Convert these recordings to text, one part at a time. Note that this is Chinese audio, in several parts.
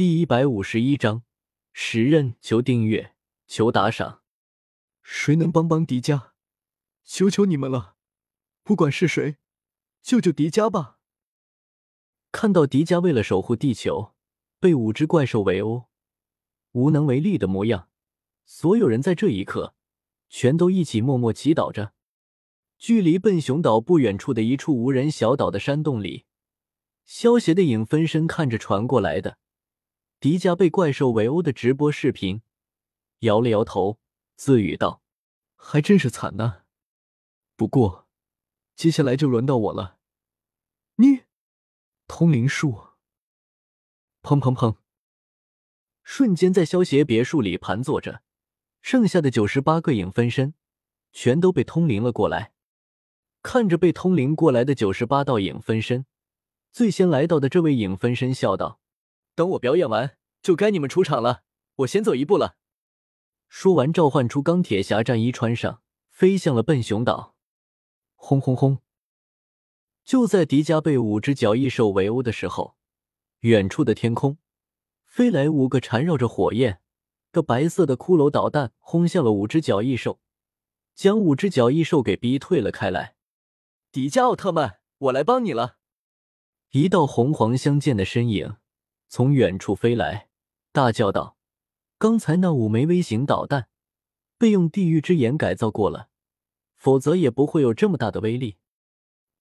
第一百五十一章，时任求订阅，求打赏。谁能帮帮迪迦？求求你们了！不管是谁，救救迪迦吧！看到迪迦为了守护地球，被五只怪兽围殴，无能为力的模样，所有人在这一刻全都一起默默祈祷着。距离笨熊岛不远处的一处无人小岛的山洞里，萧邪的影分身看着传过来的。迪迦被怪兽围殴的直播视频，摇了摇头，自语道：“还真是惨呐。不过，接下来就轮到我了。你，通灵术。”砰砰砰！瞬间，在萧协别墅里盘坐着，剩下的九十八个影分身全都被通灵了过来。看着被通灵过来的九十八道影分身，最先来到的这位影分身笑道。等我表演完，就该你们出场了。我先走一步了。说完，召唤出钢铁侠战衣穿上，飞向了笨熊岛。轰轰轰！就在迪迦被五只角翼兽围殴的时候，远处的天空飞来五个缠绕着火焰的白色的骷髅导弹，轰向了五只角翼兽，将五只角翼兽给逼退了开来。迪迦奥特曼，我来帮你了！一道红黄相间的身影。从远处飞来，大叫道：“刚才那五枚微型导弹被用地狱之眼改造过了，否则也不会有这么大的威力。”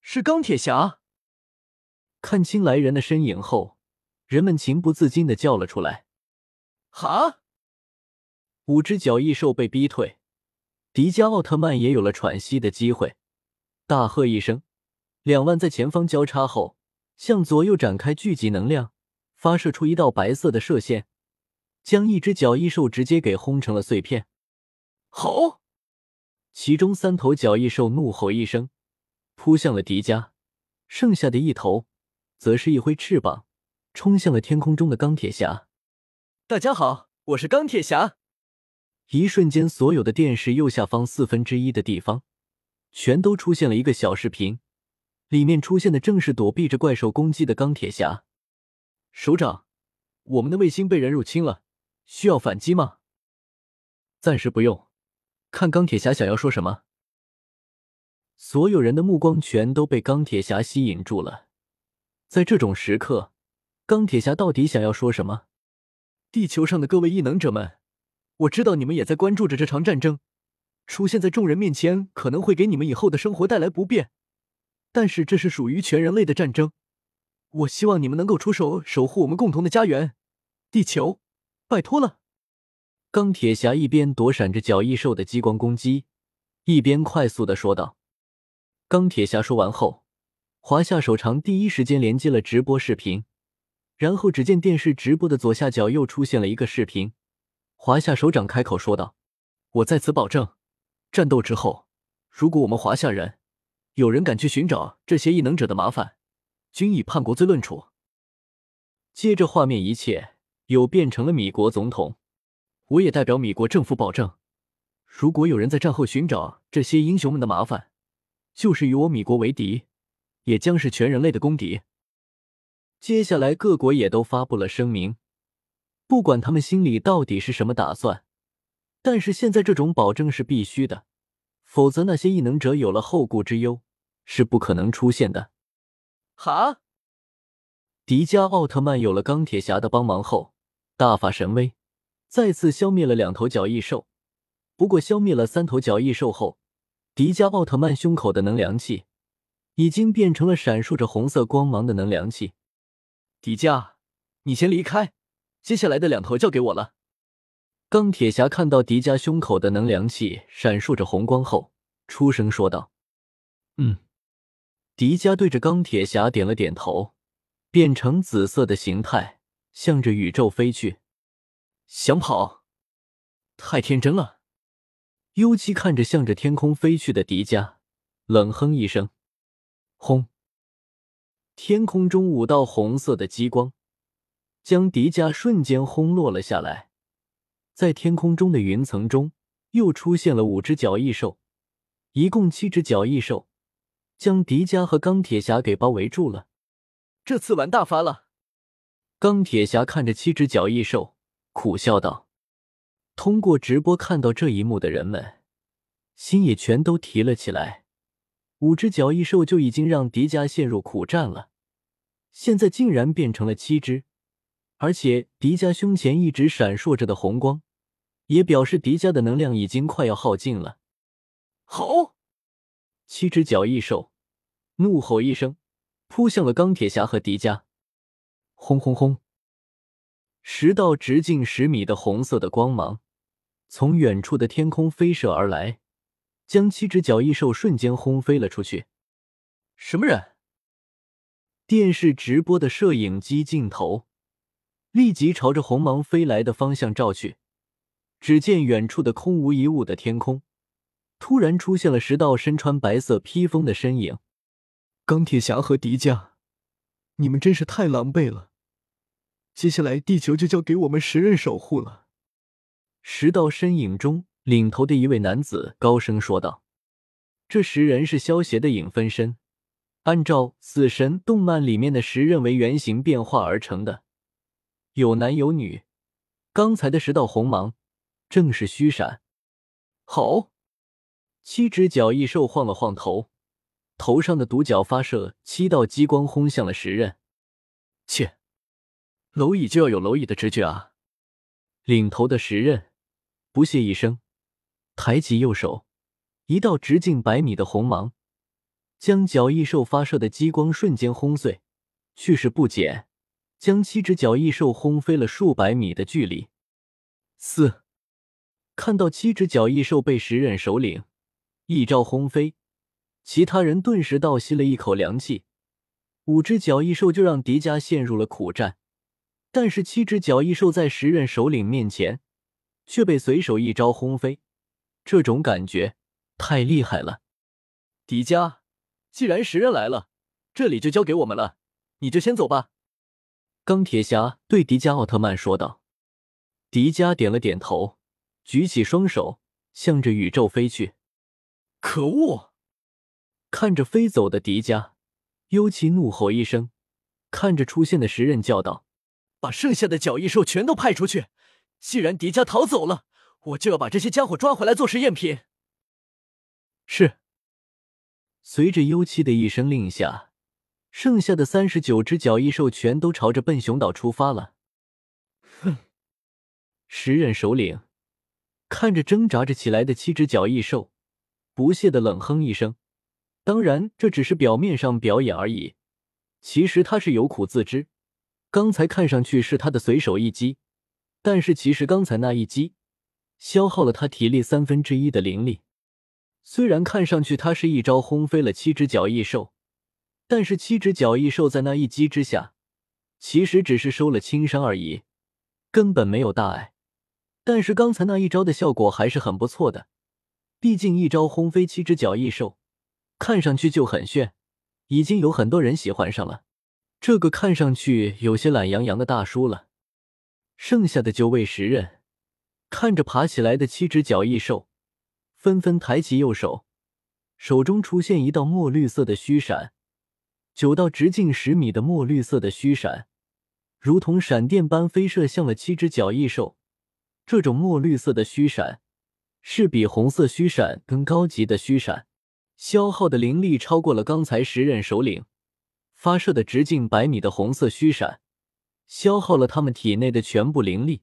是钢铁侠！看清来人的身影后，人们情不自禁的叫了出来：“哈！”五只脚异兽被逼退，迪迦奥特曼也有了喘息的机会，大喝一声，两腕在前方交叉后，向左右展开聚集能量。发射出一道白色的射线，将一只角翼兽直接给轰成了碎片。吼！其中三头角翼兽怒吼一声，扑向了迪迦，剩下的一头则是一挥翅膀，冲向了天空中的钢铁侠。大家好，我是钢铁侠。一瞬间，所有的电视右下方四分之一的地方，全都出现了一个小视频，里面出现的正是躲避着怪兽攻击的钢铁侠。首长，我们的卫星被人入侵了，需要反击吗？暂时不用，看钢铁侠想要说什么。所有人的目光全都被钢铁侠吸引住了。在这种时刻，钢铁侠到底想要说什么？地球上的各位异能者们，我知道你们也在关注着这场战争，出现在众人面前可能会给你们以后的生活带来不便，但是这是属于全人类的战争。我希望你们能够出手守护我们共同的家园，地球，拜托了！钢铁侠一边躲闪着角翼兽的激光攻击，一边快速的说道。钢铁侠说完后，华夏手长第一时间连接了直播视频，然后只见电视直播的左下角又出现了一个视频。华夏首长开口说道：“我在此保证，战斗之后，如果我们华夏人有人敢去寻找这些异能者的麻烦。”均以叛国罪论处。接着，画面一切又变成了米国总统。我也代表米国政府保证，如果有人在战后寻找这些英雄们的麻烦，就是与我米国为敌，也将是全人类的公敌。接下来，各国也都发布了声明，不管他们心里到底是什么打算，但是现在这种保证是必须的，否则那些异能者有了后顾之忧，是不可能出现的。哈！迪迦奥特曼有了钢铁侠的帮忙后，大发神威，再次消灭了两头角翼兽。不过，消灭了三头角翼兽后，迪迦奥特曼胸口的能量器已经变成了闪烁着红色光芒的能量器。迪迦，你先离开，接下来的两头交给我了。钢铁侠看到迪迦胸口的能量器闪烁着红光后，出声说道：“嗯。”迪迦对着钢铁侠点了点头，变成紫色的形态，向着宇宙飞去。想跑？太天真了！优七看着向着天空飞去的迪迦，冷哼一声：“轰！”天空中五道红色的激光将迪迦瞬间轰落了下来。在天空中的云层中，又出现了五只角翼兽，一共七只角翼兽。将迪迦和钢铁侠给包围住了，这次玩大发了！钢铁侠看着七只脚异兽，苦笑道：“通过直播看到这一幕的人们，心也全都提了起来。五只脚异兽就已经让迪迦陷入苦战了，现在竟然变成了七只，而且迪迦胸前一直闪烁着的红光，也表示迪迦的能量已经快要耗尽了。”好，七只角异兽怒吼一声，扑向了钢铁侠和迪迦。轰轰轰！十道直径十米的红色的光芒从远处的天空飞射而来，将七只角异兽瞬间轰飞了出去。什么人？电视直播的摄影机镜头立即朝着红芒飞来的方向照去，只见远处的空无一物的天空。突然出现了十道身穿白色披风的身影，钢铁侠和迪迦，你们真是太狼狈了。接下来地球就交给我们十人守护了。十道身影中，领头的一位男子高声说道：“这十人是萧协的影分身，按照死神动漫里面的十人为原型变化而成的，有男有女。刚才的十道红芒正是虚闪。”好。七只角异兽晃了晃头，头上的独角发射七道激光，轰向了石刃。切，蝼蚁就要有蝼蚁的直觉啊！领头的石刃不屑一声，抬起右手，一道直径百米的红芒将角异兽发射的激光瞬间轰碎，去势不减，将七只角异兽轰飞了数百米的距离。四，看到七只角异兽被石刃首领。一招轰飞，其他人顿时倒吸了一口凉气。五只角异兽就让迪迦陷入了苦战，但是七只角异兽在时任首领面前却被随手一招轰飞，这种感觉太厉害了。迪迦，既然时任来了，这里就交给我们了，你就先走吧。钢铁侠对迪迦奥特曼说道。迪迦点了点头，举起双手，向着宇宙飞去。可恶！看着飞走的迪迦，幽奇怒吼一声，看着出现的石刃叫道：“把剩下的角异兽全都派出去！既然迪迦逃走了，我就要把这些家伙抓回来做实验品。”是。随着幽七的一声令下，剩下的三十九只角异兽全都朝着笨熊岛出发了。哼！石刃首领看着挣扎着起来的七只角异兽。不屑的冷哼一声，当然这只是表面上表演而已，其实他是有苦自知。刚才看上去是他的随手一击，但是其实刚才那一击消耗了他体力三分之一的灵力。虽然看上去他是一招轰飞了七只角异兽，但是七只角异兽在那一击之下，其实只是受了轻伤而已，根本没有大碍。但是刚才那一招的效果还是很不错的。毕竟一招轰飞七只角异兽，看上去就很炫，已经有很多人喜欢上了这个看上去有些懒洋洋的大叔了。剩下的九位石人看着爬起来的七只角异兽，纷纷抬起右手，手中出现一道墨绿色的虚闪，九道直径十米的墨绿色的虚闪，如同闪电般飞射向了七只角异兽。这种墨绿色的虚闪。是比红色虚闪更高级的虚闪，消耗的灵力超过了刚才十任首领发射的直径百米的红色虚闪，消耗了他们体内的全部灵力，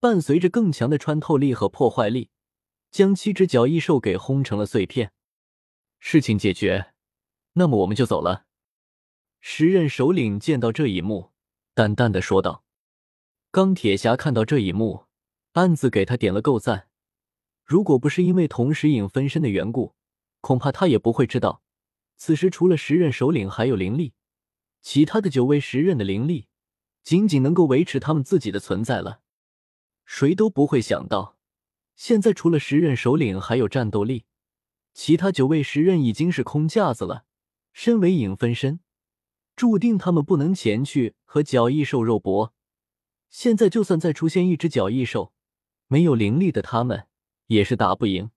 伴随着更强的穿透力和破坏力，将七只角异兽给轰成了碎片。事情解决，那么我们就走了。时任首领见到这一幕，淡淡的说道。钢铁侠看到这一幕，暗自给他点了够赞。如果不是因为同时影分身的缘故，恐怕他也不会知道，此时除了十任首领还有灵力，其他的九位十任的灵力仅仅能够维持他们自己的存在了。谁都不会想到，现在除了十任首领还有战斗力，其他九位十任已经是空架子了。身为影分身，注定他们不能前去和角异兽肉搏。现在就算再出现一只角异兽，没有灵力的他们。也是打不赢。